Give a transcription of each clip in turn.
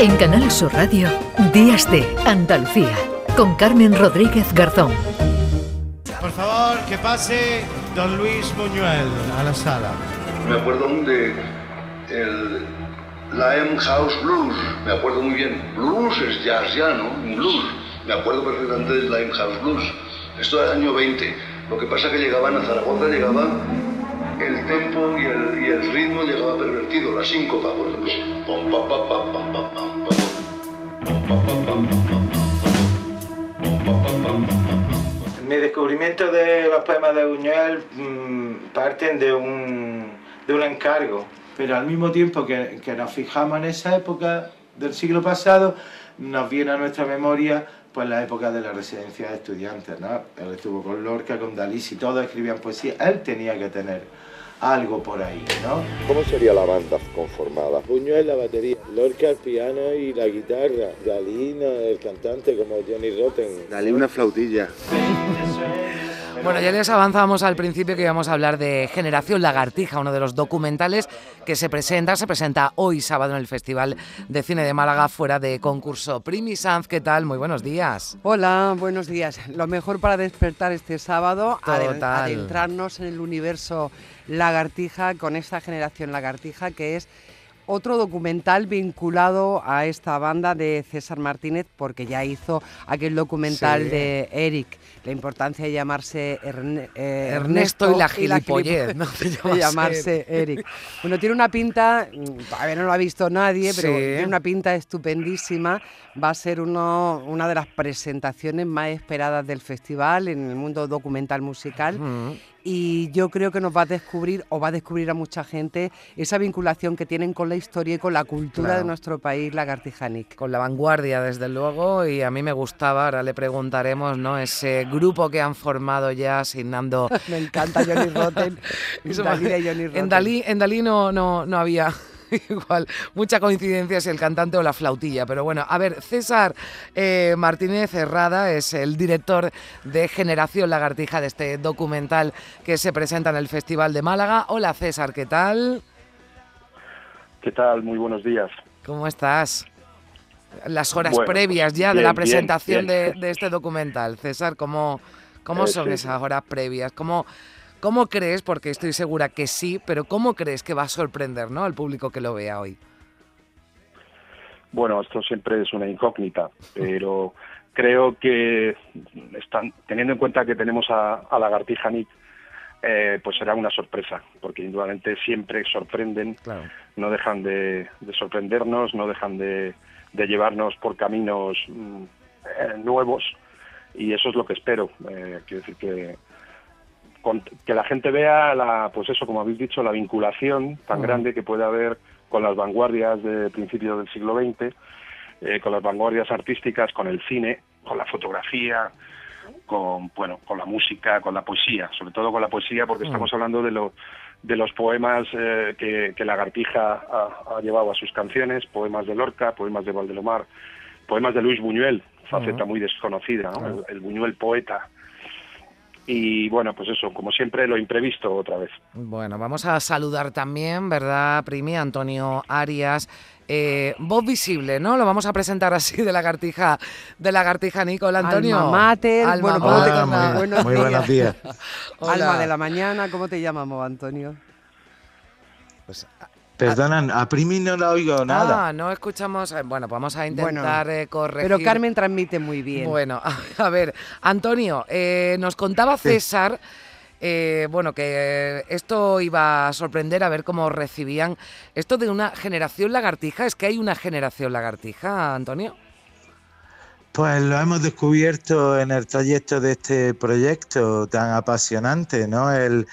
En Canal Sur Radio, Días de Andalucía, con Carmen Rodríguez Garzón. Por favor, que pase don Luis Buñuel a la sala. Me acuerdo aún de el Lime House Blues, me acuerdo muy bien. Blues es jazz ya, ¿no? Blues. Me acuerdo perfectamente del Lime House Blues. Esto era el año 20. Lo que pasa es que llegaban a Zaragoza, llegaba el tempo y el, y el ritmo llegaba pervertido, la síncopa, por ejemplo. Pom, pa, pa, pa, pam, pam, pam, pam. Pom, pa, pa, pam, Mi descubrimiento de los poemas de Buñuel mm, parten de un, de un encargo, pero al mismo tiempo que, que nos fijamos en esa época del siglo pasado, nos viene a nuestra memoria pues la época de la residencia de estudiantes, ¿no? Él estuvo con Lorca, con Dalí, y todos escribían poesía, él tenía que tener algo por ahí, ¿no? ¿Cómo sería la banda conformada? Buñuel la batería, Lorca el piano y la guitarra, Dalí no, el cantante como Johnny Rotten. Dale una flautilla. Bueno, ya les avanzamos al principio que íbamos a hablar de Generación Lagartija, uno de los documentales que se presenta, se presenta hoy sábado en el Festival de Cine de Málaga fuera de concurso. Primi Sanz, ¿qué tal? Muy buenos días. Hola, buenos días. Lo mejor para despertar este sábado, Total. adentrarnos en el universo lagartija con esta generación lagartija que es otro documental vinculado a esta banda de César Martínez porque ya hizo aquel documental Sí. de Eric, la importancia de llamarse Erne- eh, Ernesto y la gilipo- gilipollez, ¿no? De de llamarse llamarse Eric. Bueno, tiene una pinta, mm, todavía no lo ha visto nadie, pero Sí. tiene una pinta estupendísima. Va a ser uno, una de las presentaciones más esperadas del festival en el mundo documental musical. Mm. Y yo creo que nos va a descubrir, o va a descubrir a mucha gente, esa vinculación que tienen con la historia y con la cultura Claro. de nuestro país, lagartijanic. Con la vanguardia, desde luego, y a mí me gustaba, ahora le preguntaremos, ¿no? Ese grupo que han formado ya asignando... Me encanta Johnny Rotten. Eso Dalí Johnny Rotten. En Dalí, en Dalí no, no, no había igual mucha coincidencia si el cantante o la flautilla. Pero bueno, a ver, César eh, Martínez Herrada es el director de Generación Lagartija de este documental que se presenta en el Festival de Málaga. Hola César, ¿qué tal? ¿Qué tal? Muy buenos días. ¿Cómo estás? Las horas Bueno, previas ya de la bien, presentación bien. De, de este documental. César, ¿cómo, cómo Eh, son sí. esas horas previas? ¿Cómo, ¿Cómo crees, porque estoy segura que sí, pero cómo crees que va a sorprender ¿no? al público que lo vea hoy? Bueno, esto siempre es una incógnita, pero creo que están, teniendo en cuenta que tenemos a, a Lagartija Nick, eh, pues será una sorpresa, porque indudablemente siempre sorprenden, Claro. no dejan de, de sorprendernos, no dejan de, de llevarnos por caminos mm, eh, nuevos, y eso es lo que espero. Eh, quiero decir que con- que la gente vea la, pues eso, como habéis dicho, la vinculación tan Mm. grande que puede haber con las vanguardias de principios del siglo XX, eh, con las vanguardias artísticas, con el cine, con la fotografía, con bueno, con la música, con la poesía, sobre todo con la poesía, porque Mm. estamos hablando de lo- de los poemas eh, que, que Lagartija ha, ha llevado a sus canciones, poemas de Lorca, poemas de Valdelomar, poemas de Luis Buñuel, faceta Ujú. muy desconocida, ¿no? Claro. el, el Buñuel poeta. Y bueno, pues eso, como siempre, lo imprevisto otra vez. Bueno, vamos a saludar también, ¿verdad, Primi? Antonio Arias. Eh, voz visible, ¿no? Lo vamos a presentar así de lagartija, de lagartija Nicol Antonio. Alma mater, Alma bueno, ¿cómo te- mater, muy- buenos muy buenos días. Hola. Alma de la mañana, ¿cómo te llamamos, Antonio? Pues, Perdonan, a Primi no la oigo nada. Ah, no escuchamos. eh, Bueno, vamos a intentar eh, corregir. Pero Carmen transmite muy bien. Bueno, a, ver, Antonio, eh, nos contaba César, eh, bueno, que esto iba a sorprender a ver cómo recibían esto de una generación lagartija. ¿Es que hay una generación lagartija, Antonio? Pues lo hemos descubierto en el trayecto de este proyecto tan apasionante, ¿no? El,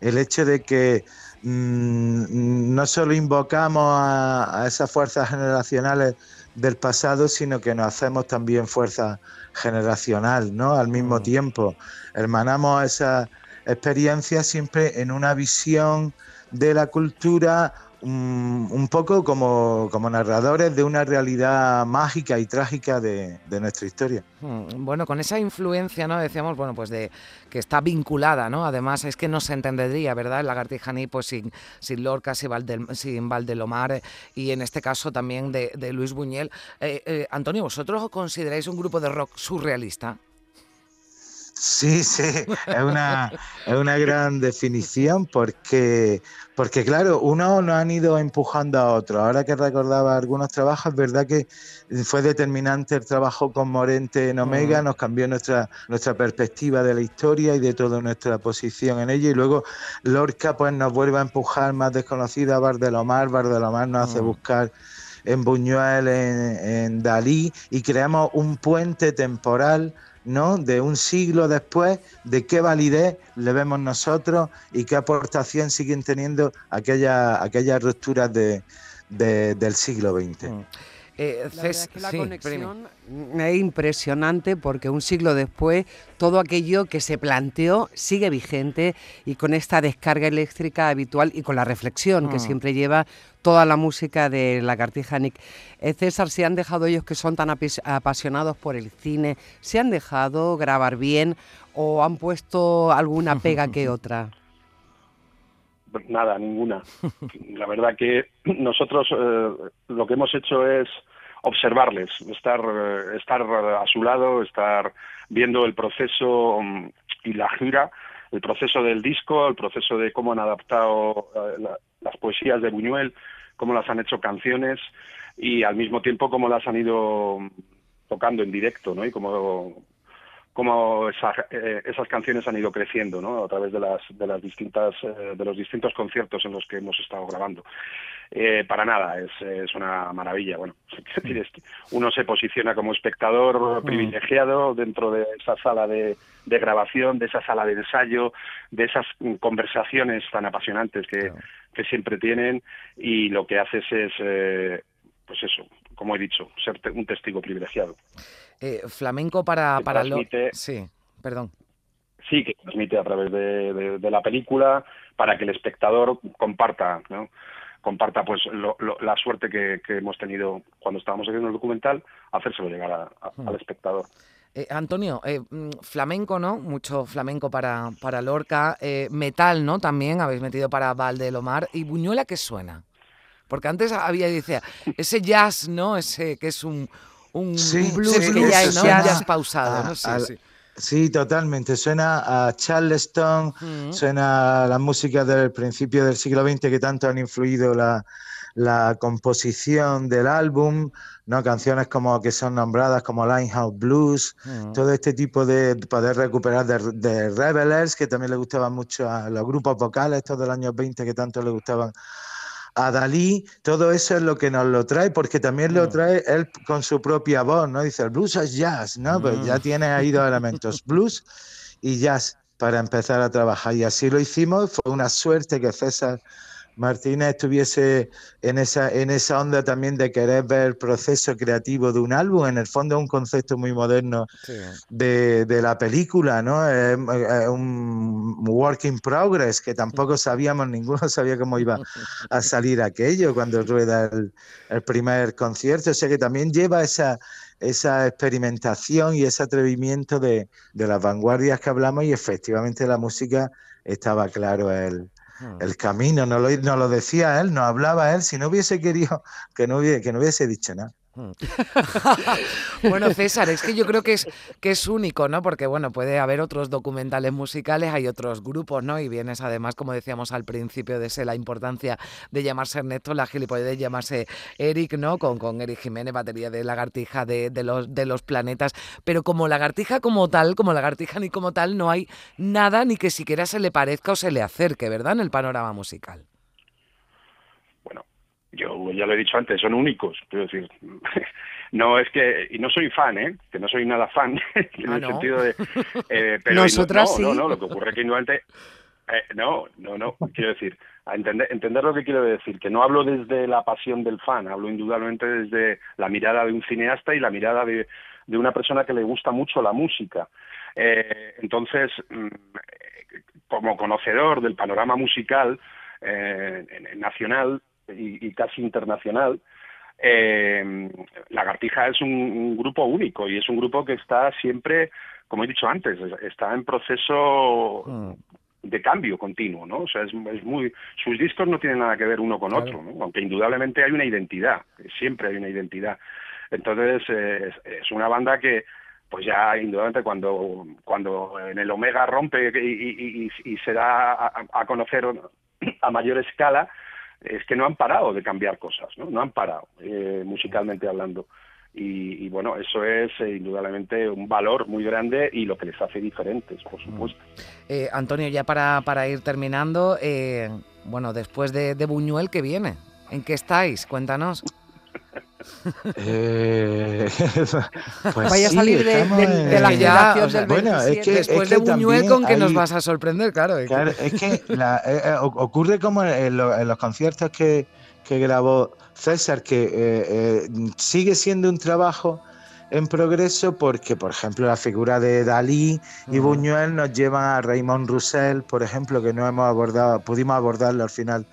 el hecho de que mm, no solo invocamos a, a esas fuerzas generacionales del pasado, sino que nos hacemos también fuerza generacional, ¿no? Al mismo Mm. tiempo, hermanamos esa experiencia siempre en una visión de la cultura un poco como, como narradores de una realidad mágica y trágica de, de nuestra historia. Mm, bueno, con esa influencia, ¿no? Decíamos, bueno, pues de que está vinculada, ¿no? Además, es que no se entendería, ¿verdad? El lagartijaní, pues sin, sin Lorca, sin, Valdel, sin Valdelomar eh, y en este caso también de, de Luis Buñuel. Eh, eh, Antonio, ¿vosotros os consideráis un grupo de rock surrealista? Sí, sí, es una, es una gran definición porque, porque, claro, unos nos han ido empujando a otros. Ahora que recordaba algunos trabajos, es verdad que fue determinante el trabajo con Morente en Omega, nos cambió nuestra, nuestra perspectiva de la historia y de toda nuestra posición en ella. Y luego Lorca pues nos vuelve a empujar más desconocida a Bardelomar, Bardelomar nos hace buscar en Buñuel, en, en Dalí, y creamos un puente temporal ¿no? De un siglo después, de qué validez le vemos nosotros y qué aportación siguen teniendo aquellas aquellas rupturas de, de, del siglo XX. Eh, la, es que la sí, conexión es impresionante porque un siglo después todo aquello que se planteó sigue vigente y con esta descarga eléctrica habitual y con la reflexión que siempre lleva toda la música de Lagartija Nick. Eh, César, ¿se han dejado ellos que son tan apasionados por el cine, se han dejado grabar bien o han puesto alguna pega que otra? Nada, ninguna. La verdad que nosotros eh, lo que hemos hecho es observarles, estar, eh, estar a su lado, estar viendo el proceso mm, y la gira, el proceso del disco, el proceso de cómo han adaptado eh, la, las poesías de Buñuel, cómo las han hecho canciones y al mismo tiempo cómo las han ido tocando en directo, ¿no? Y cómo cómo eh, esas canciones han ido creciendo ¿no? a través de las, de las distintas eh, de los distintos conciertos en los que hemos estado grabando. Eh, para nada, es, es, una maravilla. Bueno, uno se posiciona como espectador mm. privilegiado dentro de esa sala de, de grabación, de esa sala de ensayo, de esas conversaciones tan apasionantes que, que siempre tienen y lo que haces es, pues eso, como he dicho, ser un testigo privilegiado. Eh, flamenco para, para lo... Sí, perdón. Sí, que transmite a través de, de, la película para que el espectador comparta, ¿no? comparta pues lo, la suerte que, que, hemos tenido cuando estábamos haciendo el documental, hacérselo llegar a, al espectador. Eh, Antonio, eh, mm, flamenco, ¿no? Mucho flamenco para, para Lorca, eh, metal, ¿no? También habéis metido para Valdelomar. ¿Y Buñuela qué suena? Porque antes había, decía, ese jazz, ¿no? Ese que es un, un, blues que ya, ¿no? ya pausado, ¿no? Sí, sí. totalmente. Suena a Charleston, suena a la música del principio del siglo XX que tanto han influido la, la composición del álbum, ¿no? canciones como que son nombradas como Limehouse Blues, todo este tipo de poder recuperar de, de Revelers, que también le gustaban mucho a los grupos vocales, estos del años 20 que tanto le gustaban a Dalí, todo eso es lo que nos lo trae, porque también lo mm. trae él con su propia voz, ¿no? Dice, el blues es jazz, ¿no? Pues ya mm. tiene ahí dos elementos, blues y jazz, para empezar a trabajar. Y así lo hicimos, fue una suerte que César Martina estuviese en esa, en esa onda también de querer ver el proceso creativo de un álbum. En el fondo es un concepto muy moderno de, de, la película, ¿no? Es, un work in progress que tampoco sabíamos, ninguno sabía cómo iba a salir aquello cuando rueda el, el primer concierto. O sea que también lleva esa, esa experimentación y ese atrevimiento de, de las vanguardias que hablamos y efectivamente la música estaba claro el. El camino, no lo, no lo decía él, no hablaba él, si no hubiese querido que no hubiese, que no hubiese dicho nada. Bueno, César, es que yo creo que es, que es único, ¿no? Porque, bueno, puede haber otros documentales musicales, hay otros grupos, ¿no? Y vienes, además, como decíamos al principio, de ser la importancia de llamarse Ernesto, la gilipollez de llamarse Eric, ¿no? Con, con Eric Jiménez, batería de lagartija de, de, los, de los planetas. Pero como lagartija como tal, como lagartija ni como tal, no hay nada ni que siquiera se le parezca o se le acerque, ¿verdad? En el panorama musical yo ya lo he dicho antes, son únicos. Quiero decir, no es que, y no soy fan, ¿eh? que no soy nada fan, en ah, el sentido de. Eh, pero Nosotras no, sí. no, no, lo que ocurre es que indudablemente. Eh, no, no, no, quiero decir, a entender, entender lo que quiero decir, que no hablo desde la pasión del fan, hablo indudablemente desde la mirada de un cineasta y la mirada de, de una persona que le gusta mucho la música. Eh, entonces, mm, como conocedor del panorama musical eh, nacional, y, casi internacional, eh, Lagartija es un, grupo único y es un grupo que está siempre, como he dicho antes, está en proceso mm. de cambio continuo, ¿no? O sea, es, muy, sus discos no tienen nada que ver uno con otro, ¿no? Aunque indudablemente hay una identidad, siempre hay una identidad. Entonces, eh, es, una banda que, pues ya indudablemente cuando, cuando en el Omega rompe y, se da a, conocer a mayor escala, es que no han parado de cambiar cosas, no, no han parado, eh, musicalmente hablando. Y, bueno, eso es eh, indudablemente un valor muy grande y lo que les hace diferentes, por supuesto. Eh, Antonio, ya para, para ir terminando, bueno, después de, de Buñuel, ¿qué viene? ¿En qué estáis? Cuéntanos. Eh, pues Vaya a salir de, la generación del Bueno, es que, Después de Buñuel, ¿con que nos vas a sorprender? Claro, es que, eh, eh, ocurre como en, los conciertos que, grabó César, que sigue siendo un trabajo en progreso porque, por ejemplo, la figura de Dalí y Buñuel nos llevan a Raymond Roussel, por ejemplo, que no hemos abordado, pudimos abordarlo al final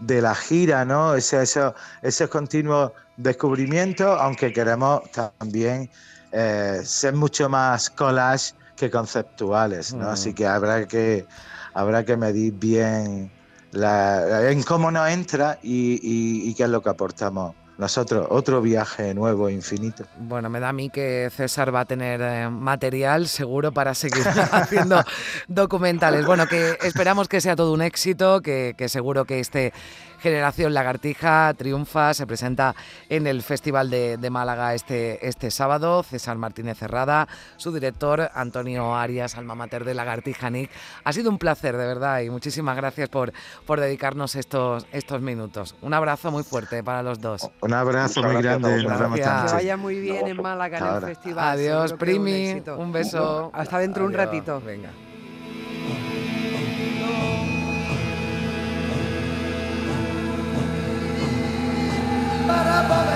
de la gira, ¿no? Ese, ese, ese continuo descubrimiento, aunque queremos también eh, ser mucho más collage que conceptuales, ¿no? Así que habrá que habrá que medir bien la, en cómo nos entra y, qué es lo que aportamos nosotros, otro viaje nuevo, infinito. Bueno, me da a mí que César va a tener eh, material seguro para seguir haciendo documentales. Bueno, que esperamos que sea todo un éxito, que, que seguro que este Generación Lagartija triunfa, se presenta en el Festival de, Málaga este, este sábado. César Martínez Cerrada, su director Antonio Arias, alma mater de Lagartija Nick. Ha sido un placer, de verdad, y muchísimas gracias por, por dedicarnos estos, estos minutos. Un abrazo muy fuerte para los dos. Un abrazo muy grande. Que vaya muy bien en Málaga en el festival. Adiós, Primi. Un, beso. Hasta dentro de un ratito. Venga. Para poder